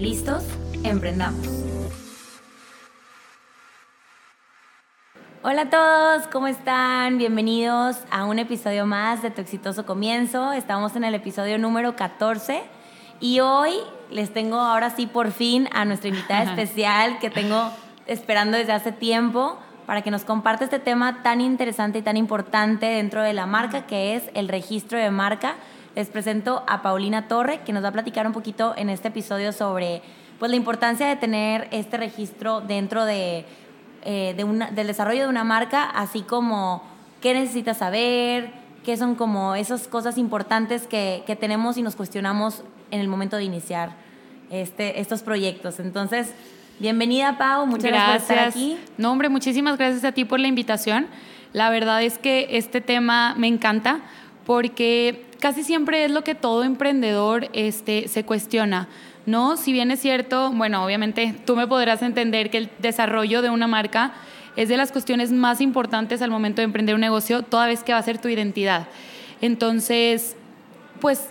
¿Listos? Emprendamos. Hola a todos, ¿cómo están? Bienvenidos a un episodio más de Tu exitoso comienzo. Estamos en el episodio número 14 y hoy les tengo ahora sí por fin a nuestra invitada especial que tengo esperando desde hace tiempo para que nos comparte este tema tan interesante y tan importante dentro de la marca que es el registro de marca les presento a Paulina Torre, que nos va a platicar un poquito en este episodio sobre pues, la importancia de tener este registro dentro de, eh, del desarrollo de una marca, así como qué necesitas saber, qué son como esas cosas importantes que, que tenemos y nos cuestionamos en el momento de iniciar este, estos proyectos. Entonces, bienvenida Pau, muchas gracias. gracias por estar aquí. No, hombre, muchísimas gracias a ti por la invitación. La verdad es que este tema me encanta porque casi siempre es lo que todo emprendedor este, se cuestiona. ¿no? Si bien es cierto, bueno, obviamente tú me podrás entender que el desarrollo de una marca es de las cuestiones más importantes al momento de emprender un negocio, toda vez que va a ser tu identidad. Entonces, pues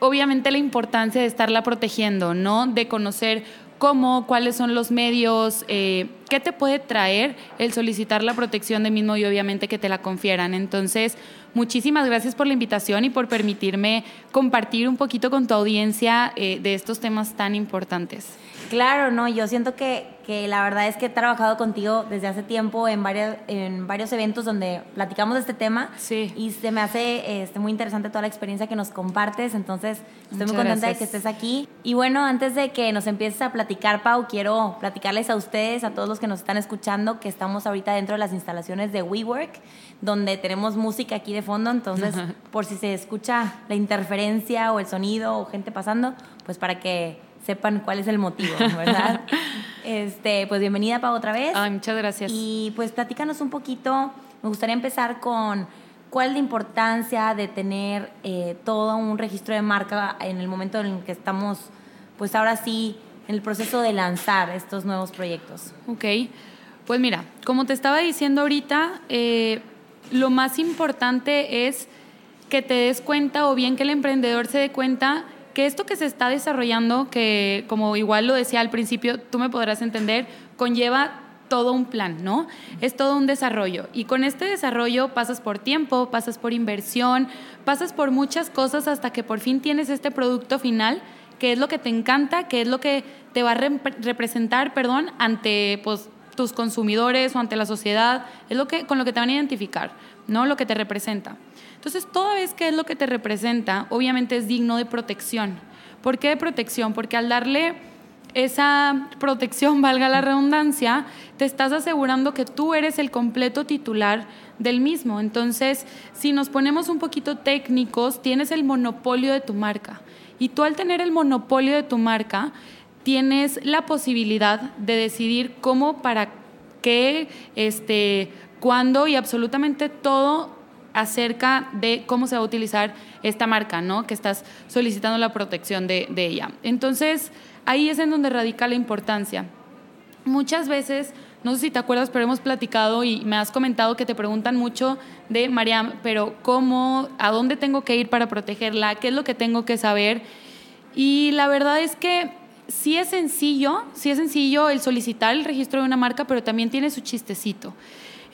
obviamente la importancia de estarla protegiendo, ¿no? De conocer cómo, cuáles son los medios, eh, qué te puede traer el solicitar la protección de mismo y obviamente que te la confieran. Entonces, muchísimas gracias por la invitación y por permitirme compartir un poquito con tu audiencia eh, de estos temas tan importantes. Claro, no, yo siento que, que, la verdad es que he trabajado contigo desde hace tiempo en, varios, en varios eventos donde platicamos de este tema. Sí. y se me hace este, muy interesante toda la experiencia que nos compartes, entonces estoy muy contenta de que estés aquí. Y bueno, antes de que nos empieces a platicar, Pau, quiero platicarles a ustedes, a todos los que nos están escuchando, que estamos ahorita dentro de las instalaciones de WeWork, donde tenemos música aquí de fondo, entonces por si se escucha la interferencia o el sonido o gente pasando, pues para que sepan cuál es el motivo, ¿verdad? este, pues bienvenida para otra vez. Ay, muchas gracias. Y pues platícanos un poquito, me gustaría empezar con cuál es la importancia de tener eh, todo un registro de marca en el momento en el que estamos, pues ahora sí, en el proceso de lanzar estos nuevos proyectos. Ok, pues mira, como te estaba diciendo ahorita, eh, lo más importante es que te des cuenta o bien que el emprendedor se dé cuenta que esto que se está desarrollando, que como igual lo decía al principio, tú me podrás entender, conlleva todo un plan, ¿no? Es todo un desarrollo. Y con este desarrollo pasas por tiempo, pasas por inversión, pasas por muchas cosas hasta que por fin tienes este producto final, que es lo que te encanta, que es lo que te va a representar, perdón, ante pues, tus consumidores o ante la sociedad, es lo que, con lo que te van a identificar, ¿no? Lo que te representa. Entonces, toda vez que es lo que te representa, obviamente es digno de protección. ¿Por qué de protección? Porque al darle esa protección, valga la redundancia, te estás asegurando que tú eres el completo titular del mismo. Entonces, si nos ponemos un poquito técnicos, tienes el monopolio de tu marca. Y tú al tener el monopolio de tu marca, tienes la posibilidad de decidir cómo, para qué, este, cuándo y absolutamente todo acerca de cómo se va a utilizar esta marca, ¿no? Que estás solicitando la protección de, ella. Entonces, ahí es en donde radica la importancia. Muchas veces, no sé si te acuerdas, pero hemos platicado y me has comentado que te preguntan mucho de Mariam, pero ¿cómo, a dónde tengo que ir para protegerla? ¿Qué es lo que tengo que saber? Y la verdad es que sí es sencillo, sí es sencillo el solicitar el registro de una marca, pero también tiene su chistecito.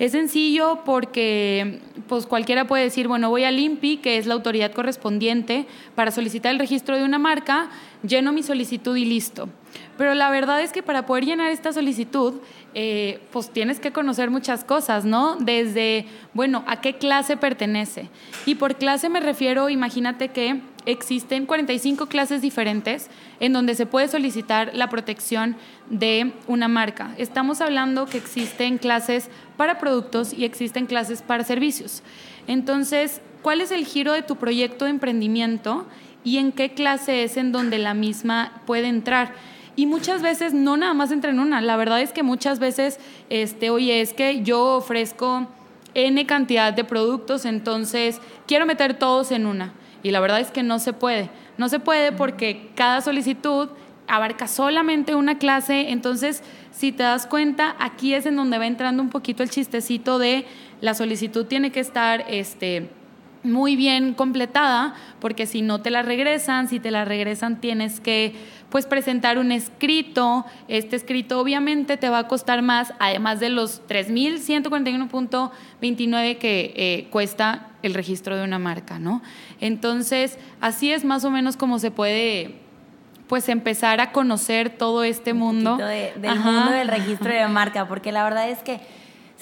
Es sencillo porque pues cualquiera puede decir, bueno, voy al INPI, que es la autoridad correspondiente, para solicitar el registro de una marca, lleno mi solicitud y listo. Pero la verdad es que para poder llenar esta solicitud, eh, pues tienes que conocer muchas cosas, ¿no? Desde, bueno, a qué clase pertenece. Y por clase me refiero, imagínate que existen 45 clases diferentes en donde se puede solicitar la protección de una marca. Estamos hablando que existen clases para productos y existen clases para servicios. Entonces, ¿cuál es el giro de tu proyecto de emprendimiento? y en qué clase es en donde la misma puede entrar. Y muchas veces no nada más entra en una, la verdad es que muchas veces, este, oye, es que yo ofrezco N cantidad de productos, entonces quiero meter todos en una. Y la verdad es que no se puede. No se puede porque cada solicitud abarca solamente una clase, entonces si te das cuenta, aquí es en donde va entrando un poquito el chistecito de la solicitud tiene que estar este muy bien completada, porque si no te la regresan, si te la regresan tienes que pues presentar un escrito. Este escrito obviamente te va a costar más, además de los 3.141.29 que eh, cuesta el registro de una marca, ¿no? Entonces, así es más o menos como se puede pues empezar a conocer todo este mundo. del mundo del registro de marca, porque la verdad es que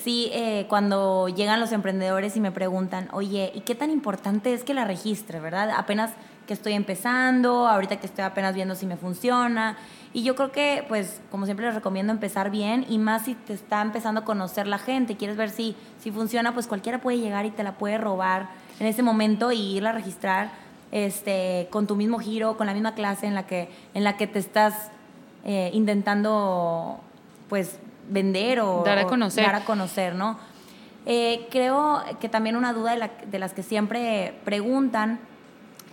Sí, eh, cuando llegan los emprendedores y me preguntan, oye, ¿y qué tan importante es que la registre, verdad? Apenas que estoy empezando, ahorita que estoy apenas viendo si me funciona. Y yo creo que, pues, como siempre les recomiendo empezar bien y más si te está empezando a conocer la gente, quieres ver si, si funciona, pues cualquiera puede llegar y te la puede robar en ese momento y irla a registrar este, con tu mismo giro, con la misma clase en la que, en la que te estás eh, intentando, pues, vender o dar a conocer, dar a conocer ¿no? Eh, creo que también una duda de, las que siempre preguntan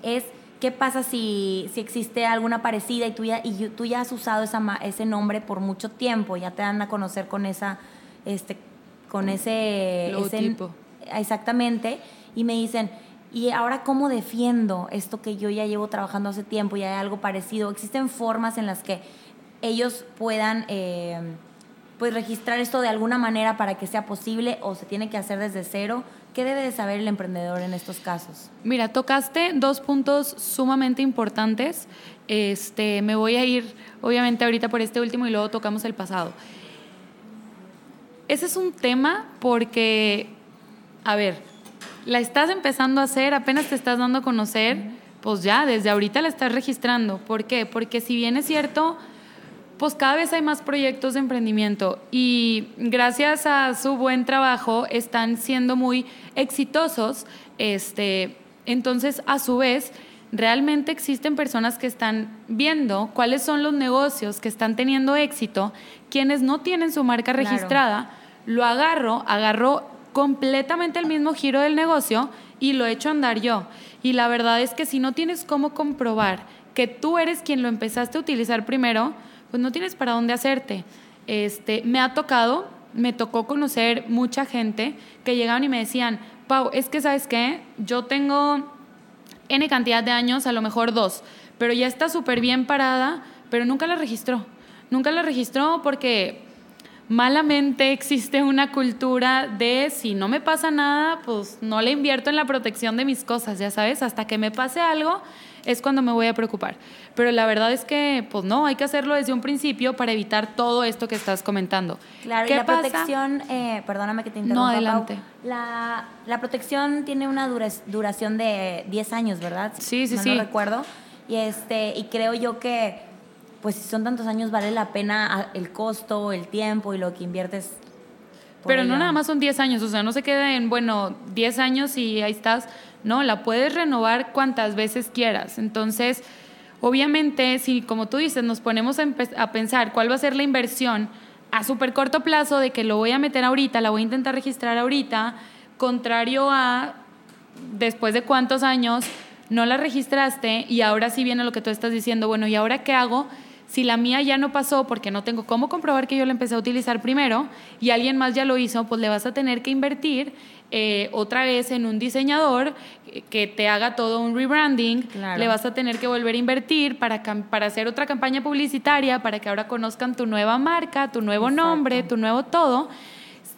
es qué pasa si, si existe alguna parecida y tú ya, y tú ya has usado esa, ese nombre por mucho tiempo, ya te dan a conocer con esa, este, con ese, Logotipo. exactamente, y me dicen, ¿y ahora cómo defiendo esto que yo ya llevo trabajando hace tiempo y hay algo parecido? ¿Existen formas en las que ellos puedan... Eh, pues registrar esto de alguna manera para que sea posible o se tiene que hacer desde cero? ¿Qué debe de saber el emprendedor en estos casos? Mira, tocaste dos puntos sumamente importantes. Este, me voy a ir, obviamente, ahorita por este último y luego tocamos el pasado. Ese es un tema porque, a ver, la estás empezando a hacer, apenas te estás dando a conocer, pues ya, desde ahorita la estás registrando. ¿Por qué? Porque si bien es cierto, pues cada vez hay más proyectos de emprendimiento y gracias a su buen trabajo están siendo muy exitosos. Este, entonces, a su vez, realmente existen personas que están viendo cuáles son los negocios que están teniendo éxito, quienes no tienen su marca registrada, lo agarro, agarro completamente el mismo giro del negocio y lo echo a andar yo. Y la verdad es que si no tienes cómo comprobar que tú eres quien lo empezaste a utilizar primero, pues no tienes para dónde hacerte. Este, me ha tocado, me tocó conocer mucha gente que llegaban y me decían, Pau, es que sabes qué, yo tengo N cantidad de años, a lo mejor dos, pero ya está súper bien parada, pero nunca la registró. Nunca la registró porque malamente existe una cultura de si no me pasa nada, pues no le invierto en la protección de mis cosas, ya sabes, hasta que me pase algo es cuando me voy a preocupar. Pero la verdad es que, pues no, hay que hacerlo desde un principio para evitar todo esto que estás comentando. Claro, y la protección, eh, perdóname que te interrumpa. No, adelante. la, la, protección tiene una duración de 10 años, ¿verdad? Sí, sí, sí. No recuerdo. Y, este, y creo yo que, pues si son tantos años, vale la pena ah, el costo, el tiempo y lo que inviertes pero no nada más son 10 años, o sea, no se queda en, bueno, 10 años y ahí estás. No, la puedes renovar cuantas veces quieras. Entonces, obviamente, si como tú dices, nos ponemos a, pensar cuál va a ser la inversión a súper corto plazo de que lo voy a meter ahorita, la voy a intentar registrar ahorita, contrario a después de cuántos años no la registraste y ahora sí viene lo que tú estás diciendo, bueno, ¿y ahora qué hago? Si la mía ya no pasó porque no tengo cómo comprobar que yo la empecé a utilizar primero y alguien más ya lo hizo, pues le vas a tener que invertir eh, otra vez en un diseñador que te haga todo un rebranding, le vas a tener que volver a invertir para, para hacer otra campaña publicitaria, para que ahora conozcan tu nueva marca, tu nuevo nombre, tu nuevo todo.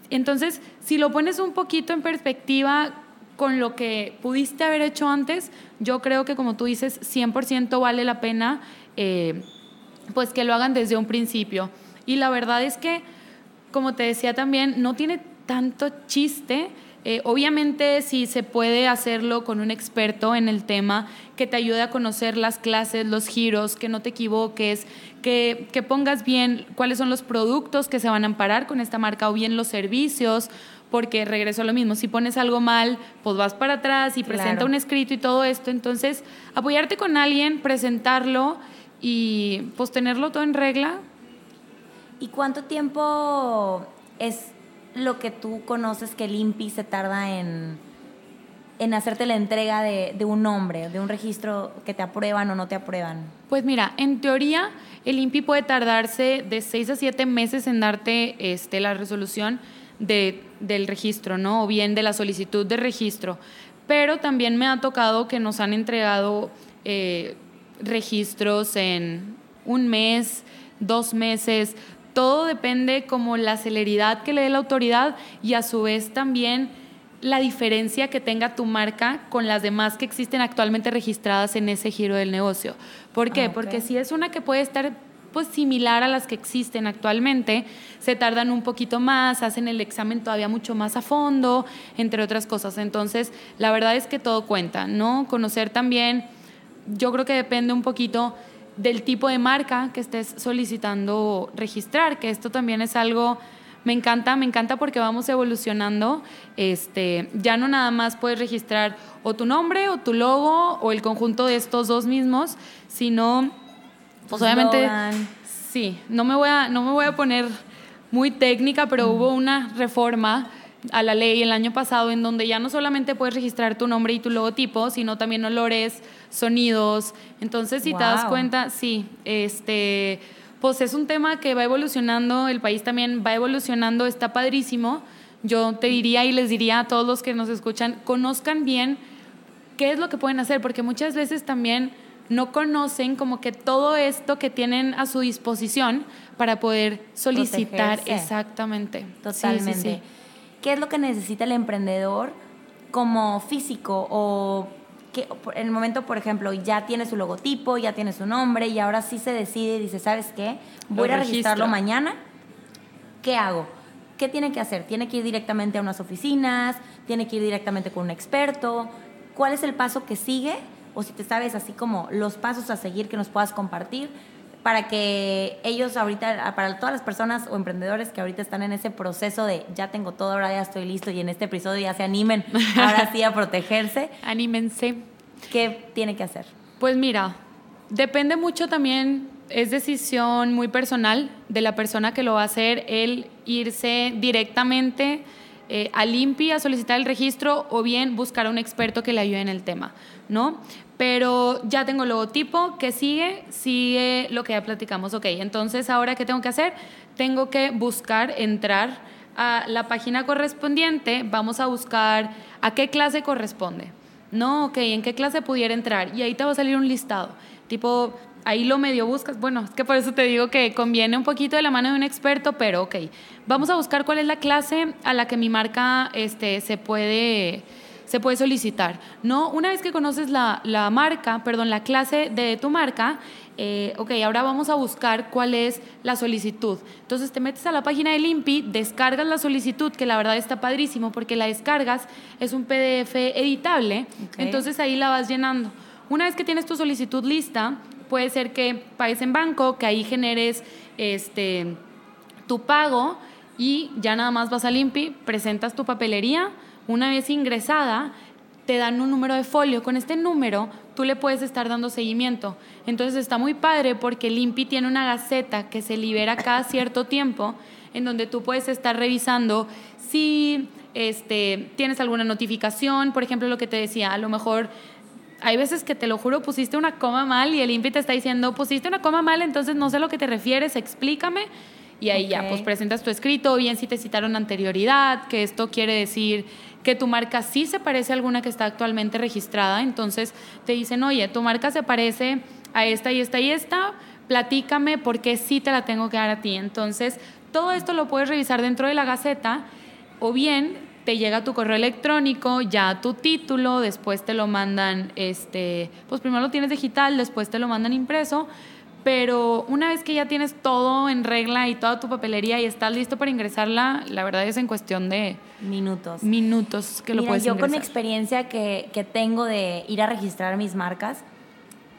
Entonces, si lo pones un poquito en perspectiva con lo que pudiste haber hecho antes, yo creo que como tú dices, 100% vale la pena eh, pues que lo hagan desde un principio. Y la verdad es que, como te decía también, no tiene tanto chiste. Eh, obviamente, si se puede hacerlo con un experto en el tema que te ayude a conocer las clases, los giros, que no te equivoques, que, que pongas bien cuáles son los productos que se van a amparar con esta marca o bien los servicios, porque regreso a lo mismo, si pones algo mal, pues vas para atrás y presenta un escrito y todo esto, entonces apoyarte con alguien, presentarlo y pues tenerlo todo en regla. ¿Y cuánto tiempo es lo que tú conoces que el INPI se tarda en, en hacerte la entrega de, de, un nombre, de un registro que te aprueban o no te aprueban? Pues mira, en teoría el INPI puede tardarse de 6 a 7 meses en darte este, la resolución de, del registro, ¿no? O bien de la solicitud de registro. Pero también me ha tocado que nos han entregado eh, registros en un mes, dos meses, todo depende como la celeridad que le dé la autoridad y a su vez también la diferencia que tenga tu marca con las demás que existen actualmente registradas en ese giro del negocio. ¿Por qué? Ah, Porque si es una que puede estar pues similar a las que existen actualmente, se tardan un poquito más, hacen el examen todavía mucho más a fondo, entre otras cosas. Entonces, la verdad es que todo cuenta, ¿no? Conocer también, yo creo que depende un poquito del tipo de marca que estés solicitando registrar, que esto también es algo me encanta, me encanta porque vamos evolucionando. Este, ya no nada más puedes registrar o tu nombre o tu logo o el conjunto de estos dos mismos, sino pues obviamente sí, no me voy a no me voy a poner muy técnica, pero hubo una reforma a la ley el año pasado en donde ya no solamente puedes registrar tu nombre y tu logotipo, sino también olores, sonidos. Entonces, si te das cuenta, sí, este, pues es un tema que va evolucionando, el país también va evolucionando, está padrísimo. Yo te diría y les diría a todos los que nos escuchan, conozcan bien qué es lo que pueden hacer, porque muchas veces también no conocen como que todo esto que tienen a su disposición para poder solicitar exactamente. Totalmente. ¿Qué es lo que necesita el emprendedor como físico o que en el momento, por ejemplo, ya tiene su logotipo, ya tiene su nombre y ahora sí se decide y dice, ¿sabes qué? Voy a registrarlo mañana. ¿Qué hago? ¿Qué tiene que hacer? ¿Tiene que ir directamente a unas oficinas? ¿Tiene que ir directamente con un experto? ¿Cuál es el paso que sigue? O si te sabes así como los pasos a seguir que nos puedas compartir para que ellos ahorita, para todas las personas o emprendedores que ahorita están en ese proceso de ya tengo todo, ahora ya estoy listo y en este episodio ya se animen ahora sí a protegerse. Anímense. ¿Qué tiene que hacer? Pues mira, depende mucho también, es decisión muy personal de la persona que lo va a hacer, el irse directamente eh, al INPI a solicitar el registro o bien buscar a un experto que le ayude en el tema, ¿no? Pero ya tengo el logotipo, que sigue? Sigue lo que ya platicamos. Ok, entonces ahora ¿qué tengo que hacer? Tengo que buscar, entrar a la página correspondiente, vamos a buscar a qué clase corresponde. No, ok, ¿en qué clase pudiera entrar? Y ahí te va a salir un listado. Tipo, ahí lo medio buscas. Bueno, es que por eso te digo que conviene un poquito de la mano de un experto, pero ok, vamos a buscar cuál es la clase a la que mi marca este, se puede se puede solicitar. No, una vez que conoces la, marca, perdón, la clase de tu marca, eh, ok, ahora vamos a buscar cuál es la solicitud. Entonces te metes a la página del INPI, descargas la solicitud, que la verdad está padrísimo porque la descargas, es un PDF editable, entonces ahí la vas llenando. Una vez que tienes tu solicitud lista, puede ser que pagues en banco, que ahí generes este, tu pago y ya nada más vas al INPI, presentas tu papelería, una vez ingresada, te dan un número de folio. Con este número tú le puedes estar dando seguimiento. Entonces está muy padre porque el INPI tiene una gaceta que se libera cada cierto tiempo en donde tú puedes estar revisando si este, tienes alguna notificación, por ejemplo, lo que te decía, a lo mejor hay veces que te lo juro, pusiste una coma mal y el INPI te está diciendo, pusiste una coma mal, entonces no sé a lo que te refieres, explícame. Y ahí ya, pues presentas tu escrito, bien si te citaron anterioridad, que esto quiere decir que tu marca sí se parece a alguna que está actualmente registrada, entonces te dicen, oye, tu marca se parece a esta y esta y esta, platícame por qué sí te la tengo que dar a ti. Entonces, todo esto lo puedes revisar dentro de la Gaceta o bien te llega tu correo electrónico, ya tu título, después te lo mandan, este, pues primero lo tienes digital, después te lo mandan impreso, pero una vez que ya tienes todo en regla y toda tu papelería y estás listo para ingresarla, la verdad es en cuestión de minutos. Minutos que lo puedes yo con mi experiencia que, que, tengo de ir a registrar mis marcas,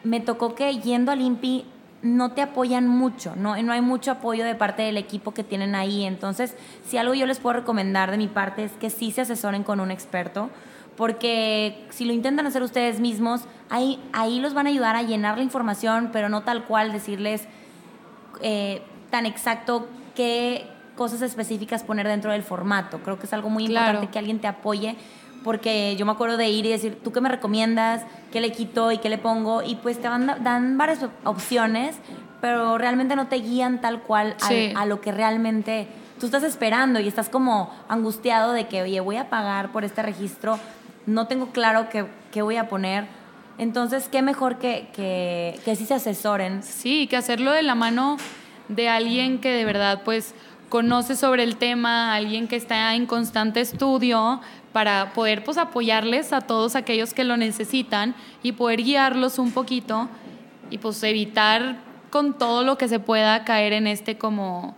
me tocó que yendo al INPI no te apoyan mucho, no, no hay mucho apoyo de parte del equipo que tienen ahí. Entonces, si algo yo les puedo recomendar de mi parte es que sí se asesoren con un experto porque si lo intentan hacer ustedes mismos, ahí, ahí los van a ayudar a llenar la información, pero no tal cual decirles eh, tan exacto qué cosas específicas poner dentro del formato. Creo que es algo muy importante que alguien te apoye, porque yo me acuerdo de ir y decir, ¿tú qué me recomiendas? ¿Qué le quito y qué le pongo? Y pues te van, dan varias opciones, pero realmente no te guían tal cual a lo que realmente tú estás esperando y estás como angustiado de que, oye, voy a pagar por este registro no tengo claro qué, voy a poner. Entonces, qué mejor que, que, que sí se asesoren. Sí, que hacerlo de la mano de alguien que de verdad, pues, conoce sobre el tema, alguien que está en constante estudio para poder pues apoyarles a todos aquellos que lo necesitan y poder guiarlos un poquito y pues evitar con todo lo que se pueda caer en este como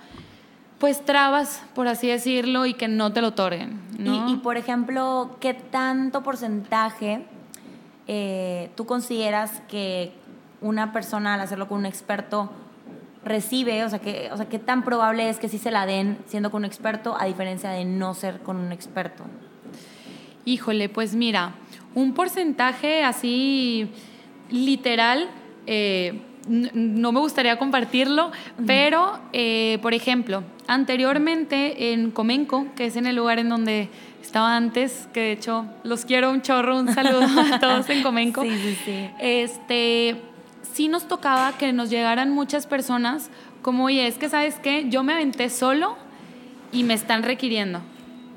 pues trabas, por así decirlo, y que no te lo otorguen. Y, por ejemplo, ¿qué tanto porcentaje eh, tú consideras que una persona al hacerlo con un experto recibe? O sea, que, o sea, ¿qué tan probable es que sí se la den siendo con un experto a diferencia de no ser con un experto? Híjole, pues mira, un porcentaje así literal, eh, no me gustaría compartirlo, pero, eh, por ejemplo, anteriormente en Comenco, que es en el lugar en donde estaba antes, que de hecho los quiero un chorro, un saludo a todos en Comenco. Sí, sí, sí. Este, sí nos tocaba que nos llegaran muchas personas como, oye, es que sabes qué, yo me aventé solo y me están requiriendo.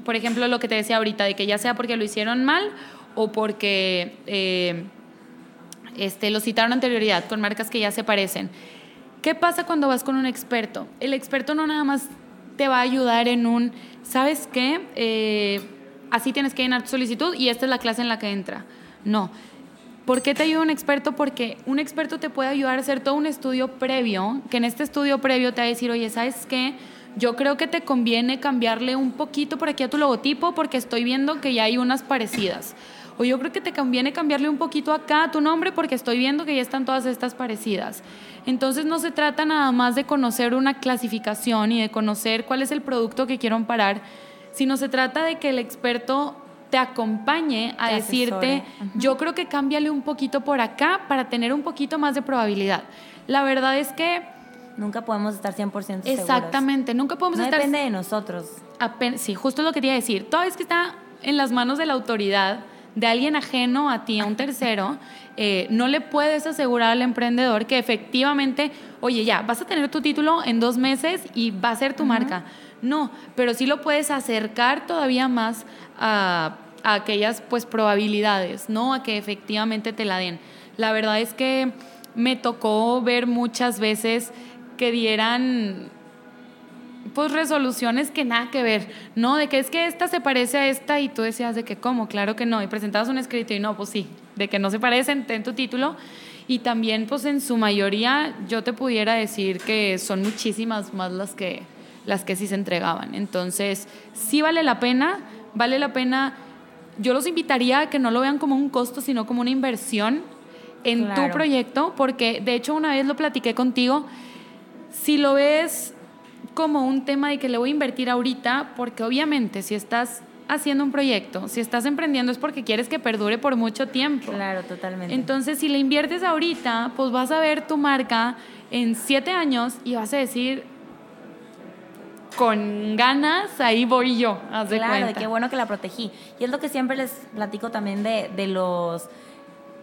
Por ejemplo, lo que te decía ahorita, de que ya sea porque lo hicieron mal o porque... Eh, este, lo citaron anterioridad con marcas que ya se parecen. ¿Qué pasa cuando vas con un experto? El experto no nada más te va a ayudar en un, ¿sabes qué? Eh, así tienes que llenar tu solicitud y esta es la clase en la que entra. No. ¿Por qué te ayuda un experto? Porque un experto te puede ayudar a hacer todo un estudio previo, que en este estudio previo te va a decir, oye, ¿sabes qué? Yo creo que te conviene cambiarle un poquito por aquí a tu logotipo porque estoy viendo que ya hay unas parecidas o yo creo que te conviene cambiarle un poquito acá a tu nombre porque estoy viendo que ya están todas estas parecidas. Entonces no se trata nada más de conocer una clasificación y de conocer cuál es el producto que quiero parar, sino se trata de que el experto te acompañe a decirte, yo creo que cámbiale un poquito por acá para tener un poquito más de probabilidad. La verdad es que... Nunca podemos estar 100% seguros. Exactamente, nunca podemos no estar... depende de nosotros. sí, justo lo que quería decir. Todo es que está en las manos de la autoridad de alguien ajeno a ti, a un tercero, eh, no le puedes asegurar al emprendedor que efectivamente, oye, ya, vas a tener tu título en dos meses y va a ser tu marca. No, pero sí lo puedes acercar todavía más a, a, aquellas pues probabilidades, ¿no? A que efectivamente te la den. La verdad es que me tocó ver muchas veces que dieran pues resoluciones que nada que ver, ¿no? De que es que esta se parece a esta y tú decías de que cómo, claro que no, y presentabas un escrito y no, pues sí, de que no se parecen, ten tu título. Y también pues en su mayoría yo te pudiera decir que son muchísimas más las que, las que sí se entregaban. Entonces, sí vale la pena, vale la pena, yo los invitaría a que no lo vean como un costo, sino como una inversión en tu proyecto, porque de hecho una vez lo platiqué contigo, si lo ves como un tema de que le voy a invertir ahorita, porque obviamente si estás haciendo un proyecto, si estás emprendiendo es porque quieres que perdure por mucho tiempo. Claro, totalmente. Entonces, si le inviertes ahorita, pues vas a ver tu marca en siete años y vas a decir, con ganas, ahí voy yo. Haz de claro, de qué bueno que la protegí. Y es lo que siempre les platico también de, de los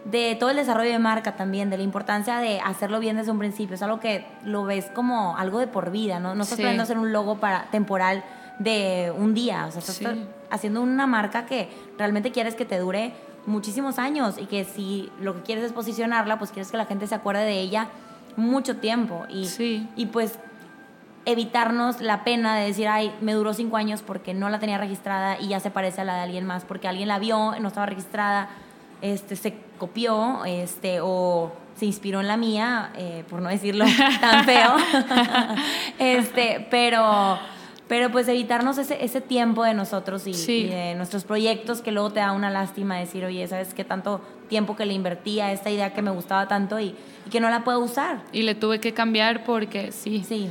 de todo el desarrollo de marca también, de la importancia de hacerlo bien desde un principio. Es algo que lo ves como algo de por vida, ¿no? No estás sí. hacer un logo para, temporal de un día. O sea, estás haciendo una marca que realmente quieres que te dure muchísimos años y que si lo que quieres es posicionarla, pues quieres que la gente se acuerde de ella mucho tiempo. Y, y pues evitarnos la pena de decir, ay, me duró cinco años porque no la tenía registrada y ya se parece a la de alguien más, porque alguien la vio, no estaba registrada este, se copió este, o se inspiró en la mía, eh, por no decirlo tan feo. este, pero, pero pues evitarnos ese, ese tiempo de nosotros y, Sí. y de nuestros proyectos que luego te da una lástima decir, oye, ¿sabes qué tanto tiempo que le invertí a esta idea que me gustaba tanto y, y que no la puedo usar? Y le tuve que cambiar porque sí. Sí,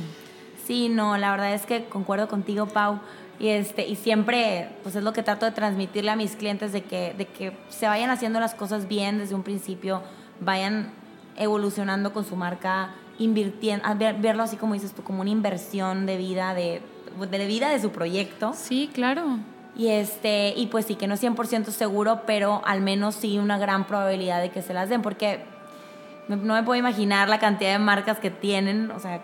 sí, no, la verdad es que concuerdo contigo, Pau. Y, este, y siempre, pues es lo que trato de transmitirle a mis clientes, de que, de que se vayan haciendo las cosas bien desde un principio, vayan evolucionando con su marca, invirtiendo, ver- verlo así como dices tú, como una inversión de vida, de, de vida de su proyecto. Sí, claro. Y, este, y pues sí, que no es 100% seguro, pero al menos sí una gran probabilidad de que se las den, porque no me puedo imaginar la cantidad de marcas que tienen, o sea,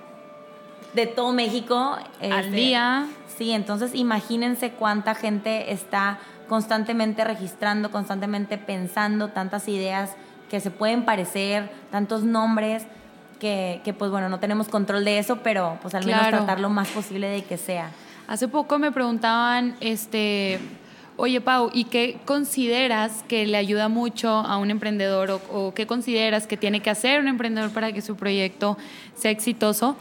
de todo México. Al este, día. Sí, entonces imagínense cuánta gente está constantemente registrando, constantemente pensando tantas ideas que se pueden parecer, tantos nombres, que, que pues bueno, no tenemos control de eso, pero pues al menos Claro. tratar lo más posible de que sea. Hace poco me preguntaban, este, oye Pau, ¿y qué consideras que le ayuda mucho a un emprendedor o, o qué consideras que tiene que hacer un emprendedor para que su proyecto sea exitoso?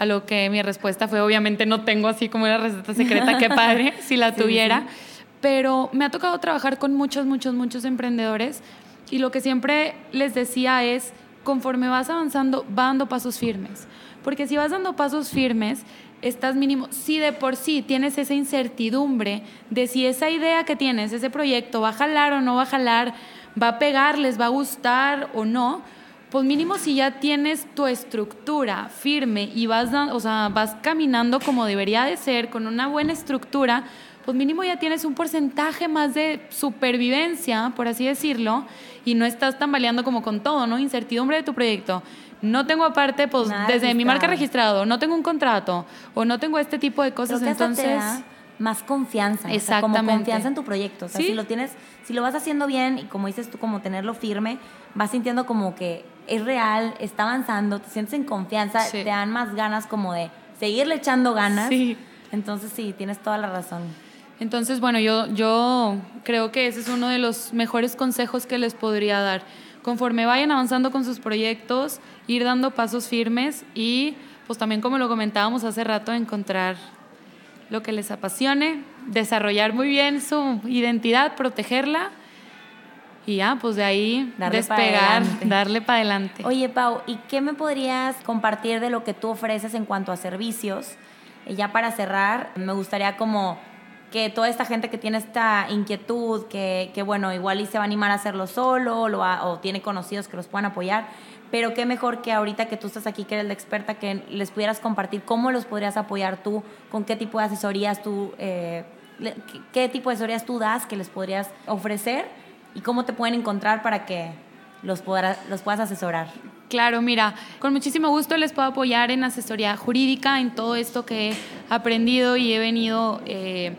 A lo que mi respuesta fue, obviamente no tengo así como una receta secreta, qué padre si la Sí, tuviera, sí. pero me ha tocado trabajar con muchos, muchos, muchos emprendedores y lo que siempre les decía es, conforme vas avanzando, va dando pasos firmes. Porque si vas dando pasos firmes, estás mínimo, si de por sí tienes esa incertidumbre de si esa idea que tienes, ese proyecto, va a jalar o no va a jalar, va a pegar, les va a gustar o no, pues mínimo si ya tienes tu estructura firme y vas, o sea, vas caminando como debería de ser, con una buena estructura, pues mínimo ya tienes un porcentaje más de supervivencia, por así decirlo, y no estás tambaleando como con todo, ¿no? Incertidumbre de tu proyecto. No tengo aparte, pues Nada desde mi marca registrado. no tengo un contrato o no tengo este tipo de cosas, entonces... más confianza, o sea, como Exactamente. confianza en tu proyecto. O sea, Sí. si lo tienes, si lo vas haciendo bien y como dices tú, como tenerlo firme, vas sintiendo como que es real, está avanzando, te sientes en confianza, Sí. te dan más ganas como de seguirle echando ganas. Sí. Entonces sí, tienes toda la razón. Entonces, bueno, yo, yo creo que ese es uno de los mejores consejos que les podría dar. Conforme vayan avanzando con sus proyectos, ir dando pasos firmes y, pues también como lo comentábamos hace rato, encontrar lo que les apasione, desarrollar muy bien su identidad, protegerla y ya, pues de ahí Darle despegar, darle para adelante. Oye, Pau, ¿y qué me podrías compartir de lo que tú ofreces en cuanto a servicios? Eh, ya para cerrar, me gustaría como que toda esta gente que tiene esta inquietud, que, que bueno, igual y se va a animar a hacerlo solo, lo va- o tiene conocidos que los puedan apoyar, pero qué mejor que ahorita que tú estás aquí, que eres la experta, que les pudieras compartir cómo los podrías apoyar tú, con qué tipo de asesorías tú, eh, qué tipo de asesorías tú das que les podrías ofrecer y cómo te pueden encontrar para que los, los puedas asesorar. Claro, mira, con muchísimo gusto les puedo apoyar en asesoría jurídica, en todo esto que he aprendido y he venido eh,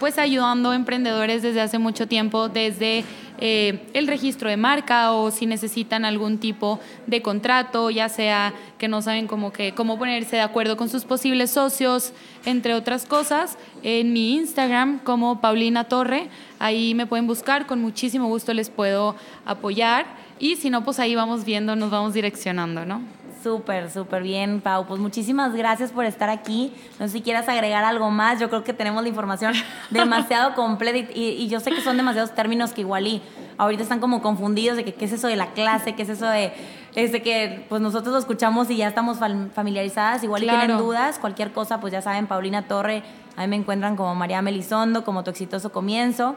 pues ayudando a emprendedores desde hace mucho tiempo, desde eh, el registro de marca o si necesitan algún tipo de contrato, ya sea que no saben cómo, que, cómo ponerse de acuerdo con sus posibles socios, entre otras cosas, en mi Instagram como Paulina Torre, ahí me pueden buscar, con muchísimo gusto les puedo apoyar y si no, pues ahí vamos viendo, nos vamos direccionando, ¿no? Súper, súper bien, Pau. Pues muchísimas gracias por estar aquí. No sé si quieras agregar algo más. Yo creo que tenemos la información demasiado completa y, y- yo sé que son demasiados términos que igual y ahorita están como confundidos de que qué es eso de la clase, qué es eso de este que pues nosotros lo escuchamos y ya estamos fam- familiarizadas. Igual y tienen dudas, cualquier cosa, pues ya saben, Paulina Torre, a mí me encuentran como María Melisondo, como tu exitoso comienzo.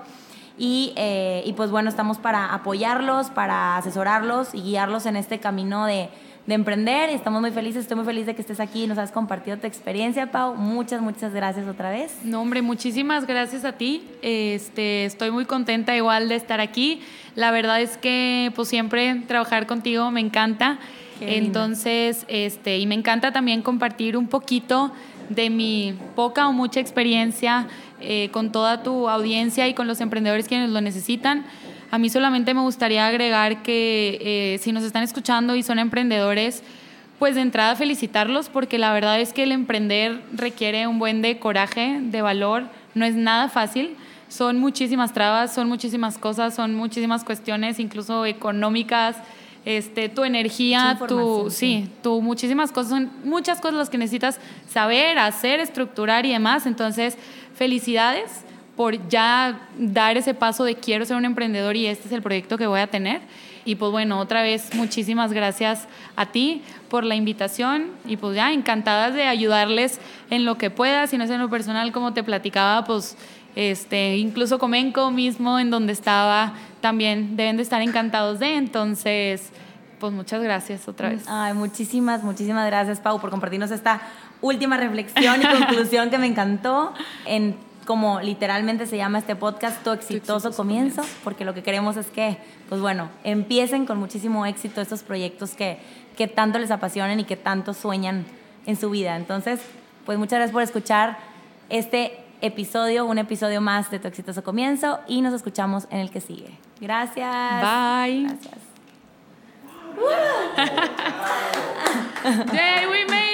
Y, eh, y pues bueno, estamos para apoyarlos, para asesorarlos y guiarlos en este camino de, de emprender. Y estamos muy felices, estoy muy feliz de que estés aquí y nos has compartido tu experiencia, Pau. Muchas, muchas gracias otra vez. No, hombre, muchísimas gracias a ti. Este, estoy muy contenta igual de estar aquí. La verdad es que pues siempre trabajar contigo me encanta. Qué lindo. Entonces, este, y me encanta también compartir un poquito de mi poca o mucha experiencia eh, con toda tu audiencia y con los emprendedores quienes lo necesitan. A mí solamente me gustaría agregar que eh, si nos están escuchando y son emprendedores, pues de entrada felicitarlos porque la verdad es que el emprender requiere un buen de coraje, de valor, no es nada fácil. Son muchísimas trabas, son muchísimas cosas, son muchísimas cuestiones, incluso económicas, este, tu energía, tu, sí, tu muchísimas cosas, son muchas cosas las que necesitas saber, hacer, estructurar y demás. Entonces, felicidades por ya dar ese paso de quiero ser un emprendedor y este es el proyecto que voy a tener. Y pues bueno, otra vez muchísimas gracias a ti por la invitación y pues ya encantadas de ayudarles en lo que pueda, si no es en lo personal como te platicaba, pues este, incluso Comenco mismo en donde estaba también deben de estar encantados de, entonces pues muchas gracias otra vez. Ay, muchísimas, muchísimas gracias Pau por compartirnos esta última reflexión y conclusión que me encantó en como literalmente se llama este podcast, Tu exitoso, comienzo, porque lo que queremos es que, pues bueno, empiecen con muchísimo éxito estos proyectos que, que tanto les apasionan y que tanto sueñan en su vida. Entonces, pues muchas gracias por escuchar este episodio, un episodio más de Tu exitoso comienzo y nos escuchamos en el que sigue. Gracias. Bye. Gracias. Yay, we made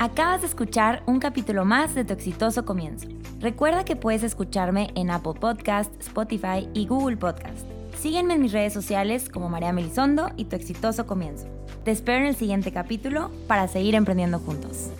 Acabas de escuchar un capítulo más de Tu exitoso comienzo. Recuerda que puedes escucharme en Apple Podcast, Spotify y Google Podcast. Sígueme en mis redes sociales como María Melisondo y Tu exitoso comienzo. Te espero en el siguiente capítulo para seguir emprendiendo juntos.